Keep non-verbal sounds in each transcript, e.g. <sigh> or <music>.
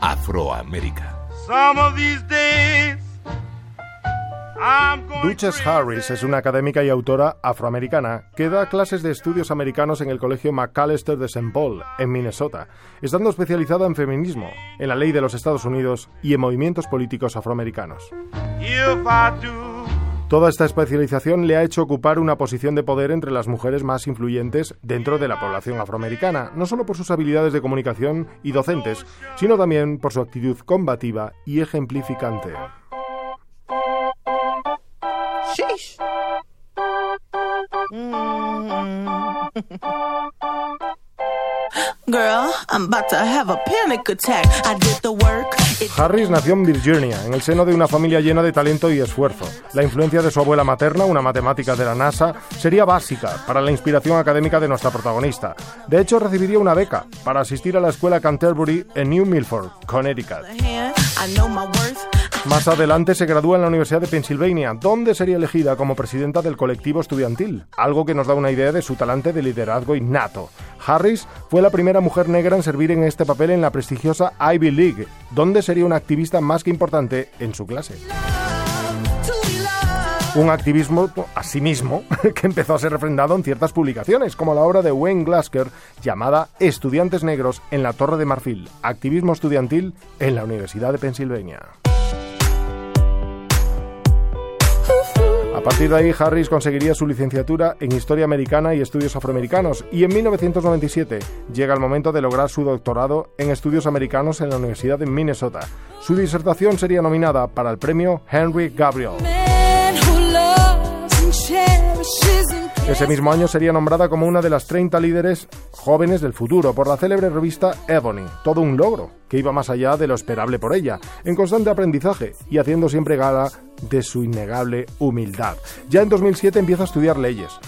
Afroamérica. Duchess Harris es una académica y autora afroamericana que da clases de estudios americanos en el Colegio McAllister de St. Paul, en Minnesota, estando especializada en feminismo, en la ley de los Estados Unidos y en movimientos políticos afroamericanos. Toda esta especialización le ha hecho ocupar una posición de poder entre las mujeres más influyentes dentro de la población afroamericana, no solo por sus habilidades de comunicación y docentes, sino también por su actitud combativa y ejemplificante. <laughs> Harris nació en Virginia, en el seno de una familia llena de talento y esfuerzo. La influencia de su abuela materna, una matemática de la NASA, sería básica para la inspiración académica de nuestra protagonista. De hecho, recibiría una beca para asistir a la escuela Canterbury en New Milford, Connecticut. Más adelante se gradúa en la Universidad de Pennsylvania, donde sería elegida como presidenta del colectivo estudiantil, algo que nos da una idea de su talante de liderazgo innato. Harris fue la primera mujer negra en servir en este papel en la prestigiosa Ivy League, donde sería una activista más que importante en su clase. Un activismo, asimismo, <laughs> que empezó a ser refrendado en ciertas publicaciones, como la obra de Wayne Glasker llamada Estudiantes Negros en la Torre de Marfil, activismo estudiantil en la Universidad de Pensilvania. A partir de ahí, Harris conseguiría su licenciatura en Historia Americana y Estudios Afroamericanos y en 1997 llega el momento de lograr su doctorado en Estudios Americanos en la Universidad de Minnesota. Su disertación sería nominada para el premio Henry Gabriel. Ese mismo año sería nombrada como una de las 30 líderes jóvenes del futuro por la célebre revista Ebony. Todo un logro, que iba más allá de lo esperable por ella, en constante aprendizaje y haciendo siempre gala de su innegable humildad. Ya en 2007 empieza a estudiar leyes.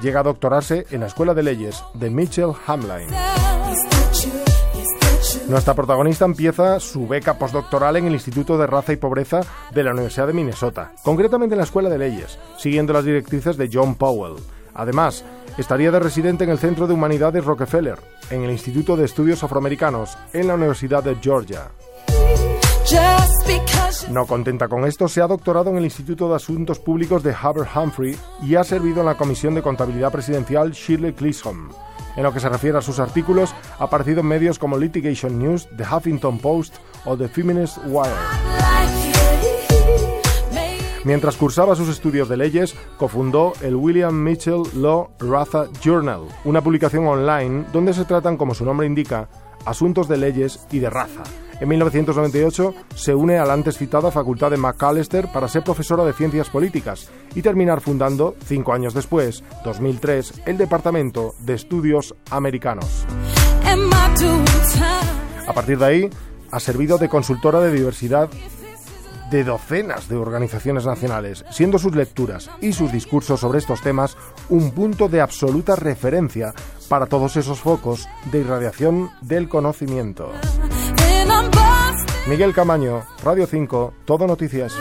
Llega a doctorarse en la Escuela de Leyes de Mitchell Hamline. Nuestra protagonista empieza su beca postdoctoral en el Instituto de Raza y Pobreza de la Universidad de Minnesota, concretamente en la Escuela de Leyes, siguiendo las directrices de John Powell. Además, estaría de residente en el Centro de Humanidades Rockefeller, en el Instituto de Estudios Afroamericanos, en la Universidad de Georgia. No contenta con esto, se ha doctorado en el Instituto de Asuntos Públicos de Hubbard Humphrey y ha servido en la Comisión de Contabilidad Presidencial Shirley Chisholm. En lo que se refiere a sus artículos, ha aparecido en medios como Litigation News, The Huffington Post o The Feminist Wire. Mientras cursaba sus estudios de leyes, cofundó el William Mitchell Law Raza Journal, una publicación online donde se tratan, como su nombre indica, asuntos de leyes y de raza. En 1998 se une a la antes citada Facultad de McAllister para ser profesora de Ciencias Políticas y terminar fundando, cinco años después, 2003, el Departamento de Estudios Americanos. A partir de ahí, ha servido de consultora de diversidad de docenas de organizaciones nacionales, siendo sus lecturas y sus discursos sobre estos temas un punto de absoluta referencia para todos esos focos de irradiación del conocimiento. Miguel Camaño, Radio 5, Todo Noticias.